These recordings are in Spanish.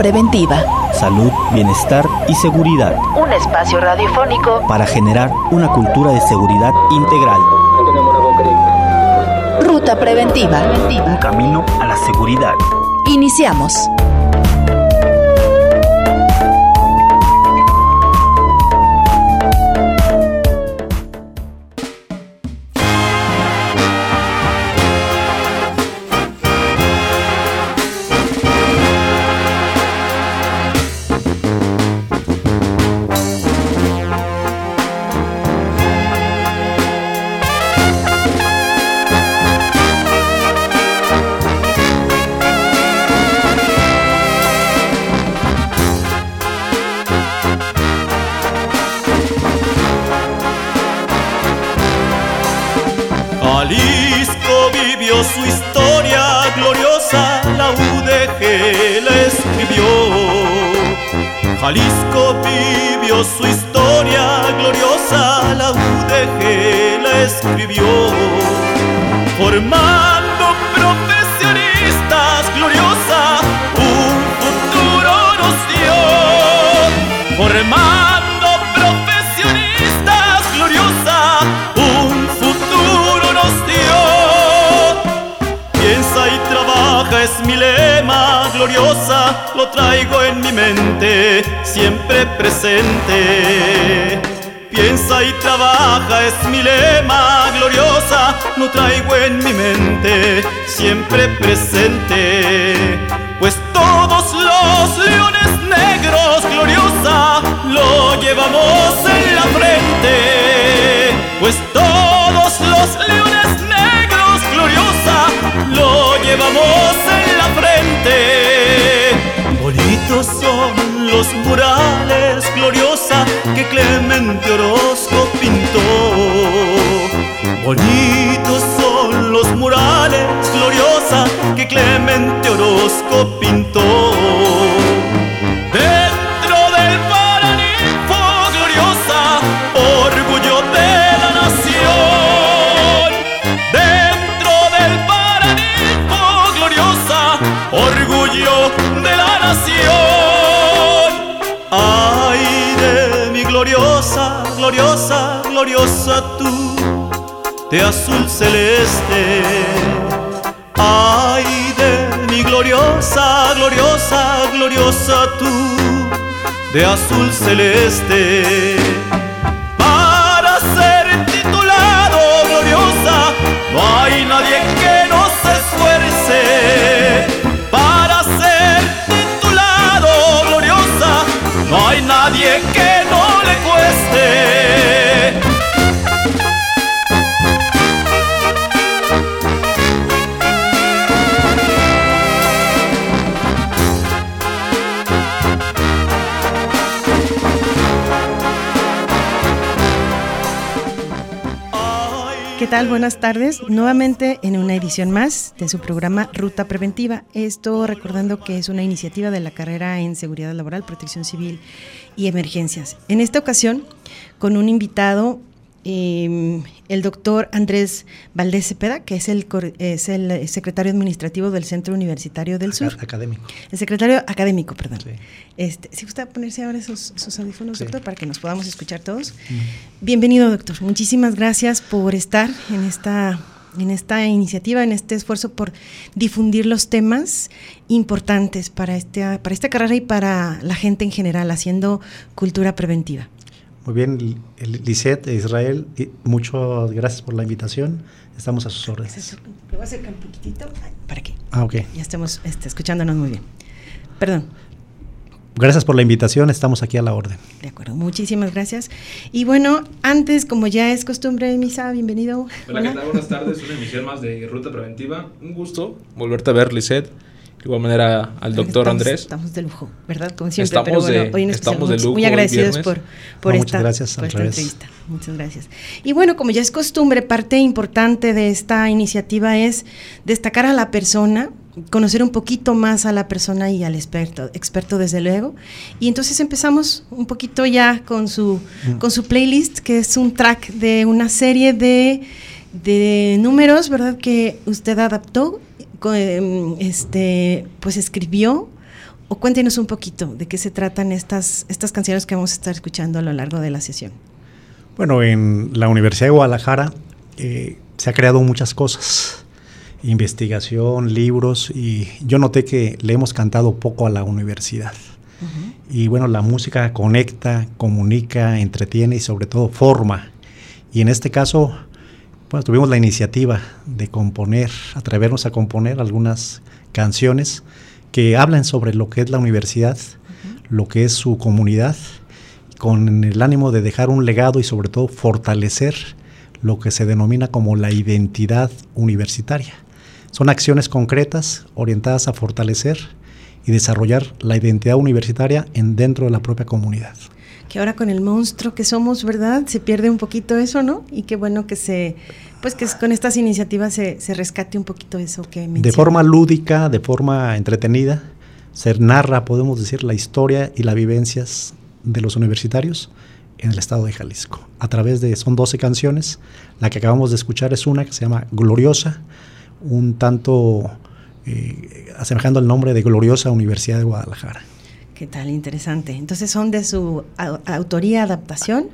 Preventiva. Salud, bienestar y seguridad. Un espacio radiofónico para generar una cultura de seguridad integral. Ruta Preventiva. Un camino a la seguridad. Iniciamos. Jalisco vivió su historia gloriosa, la UDG la escribió, formando profesionistas gloriosa, un futuro nos dio, formando profesionistas gloriosa, un futuro nos dio. Piensa y trabaja es mi lema gloriosa, lo traigo en mi mente siempre presente. Piensa y trabaja es mi lema gloriosa, lo traigo en mi mente, siempre presente. Pues todos los leones negros gloriosa lo llevamos en la frente. Pues Clemente Orozco pintó. Bonitos son los murales gloriosa que Clemente Orozco pintó. Gloriosa, tú, de azul celeste. Ay de mi gloriosa, gloriosa, gloriosa tú, de azul celeste. ¿Qué tal? Buenas tardes. Nuevamente en una edición más de su programa Ruta Preventiva. Esto recordando que es una iniciativa de la carrera en Seguridad Laboral, Protección Civil y Emergencias. En esta ocasión, con un invitado Em, el doctor Andrés Valdés Cepeda, que es el, es el secretario administrativo del Centro Universitario del Sur. Académico. El secretario académico, perdón. Este, si gusta ponerse ahora esos, audífonos, doctor, para que nos podamos escuchar todos. Bienvenido, doctor. Muchísimas gracias por estar en esta en esta iniciativa, en este esfuerzo por difundir los temas importantes para, este, para esta carrera y para la gente en general, haciendo cultura preventiva. Muy bien, Lisette, Israel, muchas gracias por la invitación. Estamos a sus órdenes. Lo voy a acercar un poquitito. ¿Para qué? Ah, ok. Ya estamos este, escuchándonos muy bien. Perdón. Gracias por la invitación, estamos aquí a la orden. De acuerdo, muchísimas gracias. Y bueno, antes, como ya es costumbre, Misa, bienvenido. Hola, ¿qué tal? Buenas tardes, una emisión más de Ruta Preventiva. Un gusto volverte a ver, Lisette. De igual manera al doctor Andrés. Estamos de lujo, ¿verdad? Como siempre, estamos pero bueno, de, hoy estamos de lujo. Muy agradecidos por, por, esta, muchas gracias, por esta entrevista. Muchas gracias. Y bueno, como ya es costumbre, parte importante de esta iniciativa es destacar a la persona, conocer un poquito más a la persona y al experto, experto desde luego. Y entonces empezamos un poquito ya con su, mm. con su playlist, que es un track de una serie de, de números, ¿verdad? Que usted adaptó este, pues escribió o cuéntenos un poquito de qué se tratan estas, estas canciones que vamos a estar escuchando a lo largo de la sesión. Bueno, en la Universidad de Guadalajara eh, se ha creado muchas cosas, investigación, libros, y yo noté que le hemos cantado poco a la universidad. Y bueno, la música conecta, comunica, entretiene y sobre todo forma. Y en este caso, bueno, tuvimos la iniciativa de componer, atrevernos a componer algunas canciones que hablan sobre lo que es la universidad, lo que es su comunidad, con el ánimo de dejar un legado y sobre todo fortalecer lo que se denomina como la identidad universitaria. Son acciones concretas orientadas a fortalecer y desarrollar la identidad universitaria en dentro de la propia comunidad. Que ahora con el monstruo que somos, ¿verdad? Se pierde un poquito eso, ¿no? Y qué bueno que se, pues que con estas iniciativas se, se rescate un poquito eso que mencionas. De forma lúdica, de forma entretenida, se narra, podemos decir, la historia y las vivencias de los universitarios en el estado de Jalisco. A través de, son 12 canciones, la que acabamos de escuchar es una que se llama Gloriosa, un tanto eh, asemejando el nombre de Gloriosa Universidad de Guadalajara. ¿Qué tal? Interesante. Entonces son de su autoría, adaptación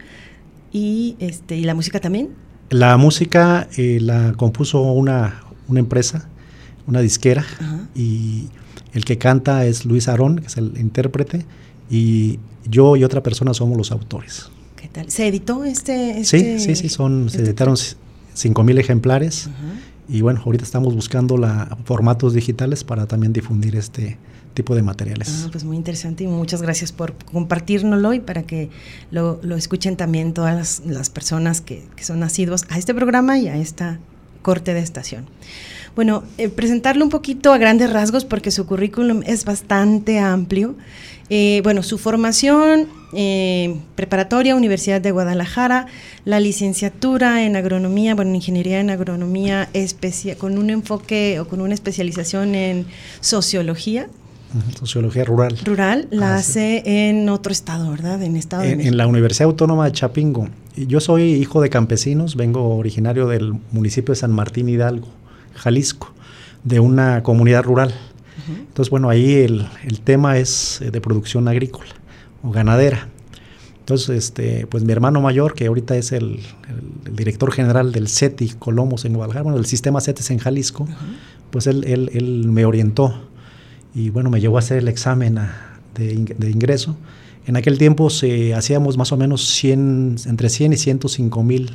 y, este, y la música también. La música eh, la compuso una, una, empresa, una disquera, Ajá. y el que canta es Luis Arón, que es el intérprete, y yo y otra persona somos los autores. ¿Qué tal? ¿Se editó este? este sí, sí, sí, son, este se editaron 5.000 ejemplares. Ajá y bueno, ahorita estamos buscando la, formatos digitales para también difundir este tipo de materiales. Ah, pues muy interesante y muchas gracias por compartirnoslo y para que lo, lo escuchen también todas las, personas que, son nacidos a este programa y a esta corte de estación. Bueno, eh, presentarlo un poquito a grandes rasgos porque su currículum es bastante amplio. Eh, bueno, su formación eh, preparatoria, Universidad de Guadalajara, la licenciatura en agronomía, bueno, ingeniería en agronomía, con un enfoque o con una especialización en sociología. Sociología rural. Rural, la ah, hace sí. en otro estado, ¿verdad? En Estado en, en, la Universidad Autónoma de Chapingo. Yo soy hijo de campesinos, vengo originario del municipio de San Martín Hidalgo, Jalisco, de una comunidad rural. Entonces, bueno, ahí el, el, tema es eh, de producción agrícola o ganadera. Entonces, este, pues mi hermano mayor, que ahorita es el, el, el director general del CETI Colomos en Guadalajara, bueno, del sistema CETES en Jalisco, uh -huh. pues él, él, él, me orientó y bueno, me llevó a hacer el examen a, de, de, ingreso. En aquel tiempo se hacíamos más o menos 100, entre 100 y 105 mil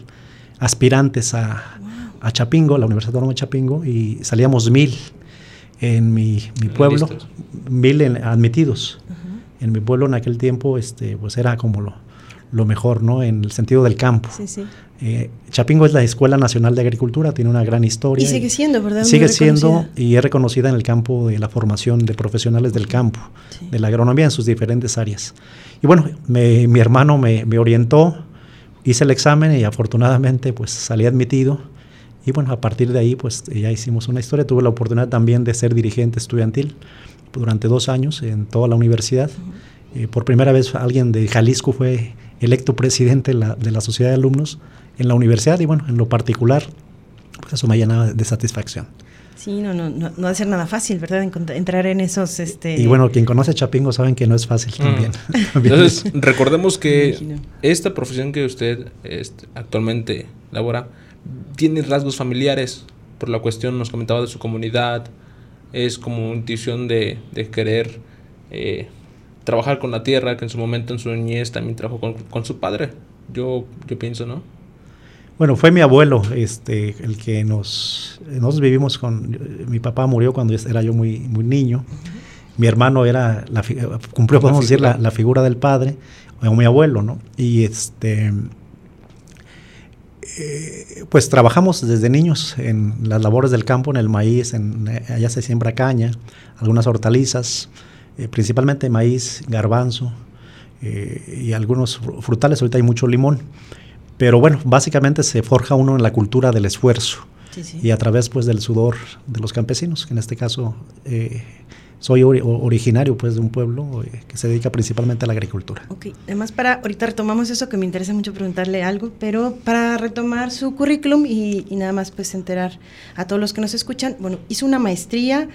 aspirantes a, wow. a Chapingo, la Universidad Autónoma de Chapingo, y salíamos mil en mi, mi pueblo, ¿Listos? mil en, admitidos. Uh -huh. En mi pueblo en aquel tiempo este, pues era como lo, lo mejor, ¿no? En el sentido del campo. Sí, sí. Eh, Chapingo es la Escuela Nacional de Agricultura, tiene una gran historia. Y sigue siendo, ¿verdad? Sigue siendo y es reconocida en el campo de la formación de profesionales del campo, sí. de la agronomía en sus diferentes áreas. Y bueno, me, mi hermano me, me, orientó, hice el examen y afortunadamente pues salí admitido. Y bueno, a partir de ahí pues ya hicimos una historia. Tuve la oportunidad también de ser dirigente estudiantil durante dos años en toda la universidad. Uh -huh. eh, por primera vez alguien de Jalisco fue electo presidente de la, de la sociedad de alumnos en la universidad y bueno, en lo particular, pues eso me llenaba de satisfacción. Sí, no, no, no, no va a ser nada fácil, ¿verdad? Entrar en esos... Este... Y bueno, quien conoce Chapingo saben que no es fácil mm. también. Entonces, recordemos que esta profesión que usted este, actualmente labora tiene rasgos familiares, por la cuestión nos comentaba de su comunidad, es como intuición de, de querer eh, trabajar con la tierra, que en su momento en su niñez también trabajó con, con su padre, yo, yo pienso, ¿no? Bueno, fue mi abuelo este, el que nos... Nosotros vivimos con... Mi papá murió cuando era yo muy, muy niño. Mi hermano era... La, cumplió, podemos decir, la, la, figura del padre, o mi abuelo, ¿no? Y este... Eh, pues trabajamos desde niños en las labores del campo, en el maíz, en, allá se siembra caña, algunas hortalizas, eh, principalmente maíz, garbanzo eh, y algunos frutales, ahorita hay mucho limón. Pero bueno, básicamente se forja uno en la cultura del esfuerzo sí, sí. y a través pues del sudor de los campesinos, que en este caso eh, soy ori originario pues de un pueblo eh, que se dedica principalmente a la agricultura. Ok, además para, ahorita retomamos eso que me interesa mucho preguntarle algo, pero para retomar su currículum y, y nada más pues enterar a todos los que nos escuchan, bueno, hizo una maestría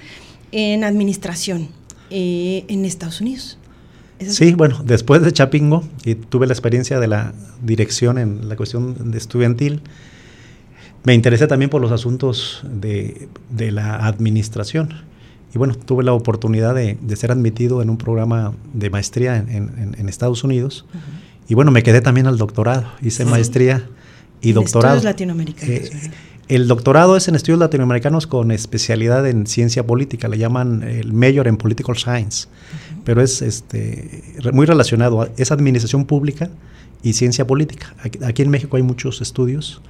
en administración. Eh, en Estados Unidos. Sí, bueno, después de Chapingo, y tuve la experiencia de la dirección en la cuestión de estudiantil, me interesé también por los asuntos de, de la administración. Y bueno, tuve la oportunidad de, de, ser admitido en un programa de maestría en, en, en Estados Unidos. Uh -huh. Y bueno, me quedé también al doctorado. Hice maestría y en doctorado. Estudios latinoamericanos. Eh, el doctorado es en estudios latinoamericanos con especialidad en ciencia política, le llaman el Major en Political Science, uh -huh. pero es este, muy relacionado, es administración pública y ciencia política. Aquí, aquí, en México hay muchos estudios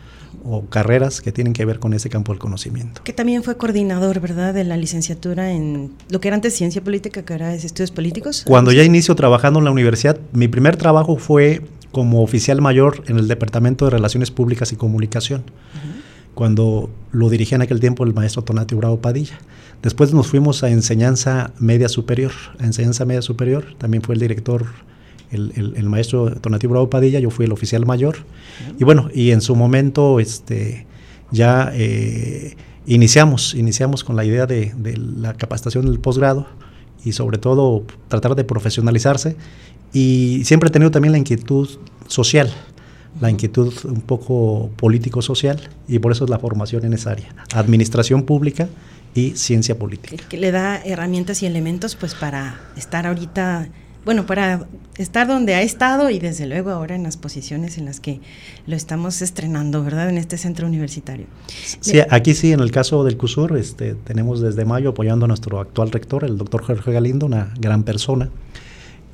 o carreras que tienen que ver con ese campo del conocimiento. Que también fue coordinador, ¿verdad?, de la licenciatura en lo que era antes ciencia política, que ahora es estudios políticos. Cuando ya inicio trabajando en la universidad, mi primer trabajo fue como oficial mayor en el Departamento de Relaciones Públicas y Comunicación. Uh -huh cuando lo dirigía en aquel tiempo el maestro Tonatio Bravo Padilla. Después nos fuimos a enseñanza media superior, a enseñanza media superior, también fue el director, el, el, el maestro Tonatio Bravo Padilla, yo fui el oficial mayor, y bueno, y en su momento este, ya eh, iniciamos, iniciamos con la idea de, de la capacitación del posgrado, y sobre todo tratar de profesionalizarse, y siempre he tenido también la inquietud social, la inquietud un poco político-social y por eso es la formación en esa área, administración pública y ciencia política. Que le da herramientas y elementos pues para estar ahorita, bueno, para estar donde ha estado y desde luego ahora en las posiciones en las que lo estamos estrenando, ¿verdad? En este centro universitario. Sí, aquí sí, en el caso del CUSUR, este, tenemos desde mayo apoyando a nuestro actual rector, el doctor Jorge Galindo, una gran persona.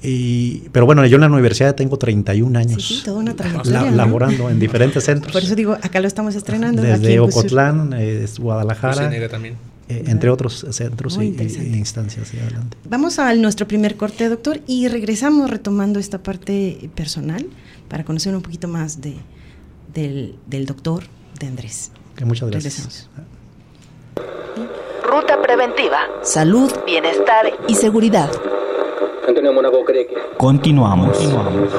Y, pero bueno, yo en la universidad tengo 31 años. Sí, sí toda una. La, ¿no? Laborando en diferentes centros. Por eso digo, acá lo estamos estrenando. Desde Ocotlán, eh, Guadalajara. también. Eh, entre otros centros y, y, instancias. Y adelante. Vamos a nuestro primer corte, doctor, y regresamos retomando esta parte personal para conocer un poquito más de, del, del doctor de Andrés. Que muchas gracias. Regresamos. Ruta preventiva. Salud, bienestar y seguridad. Continuamos. Continuamos.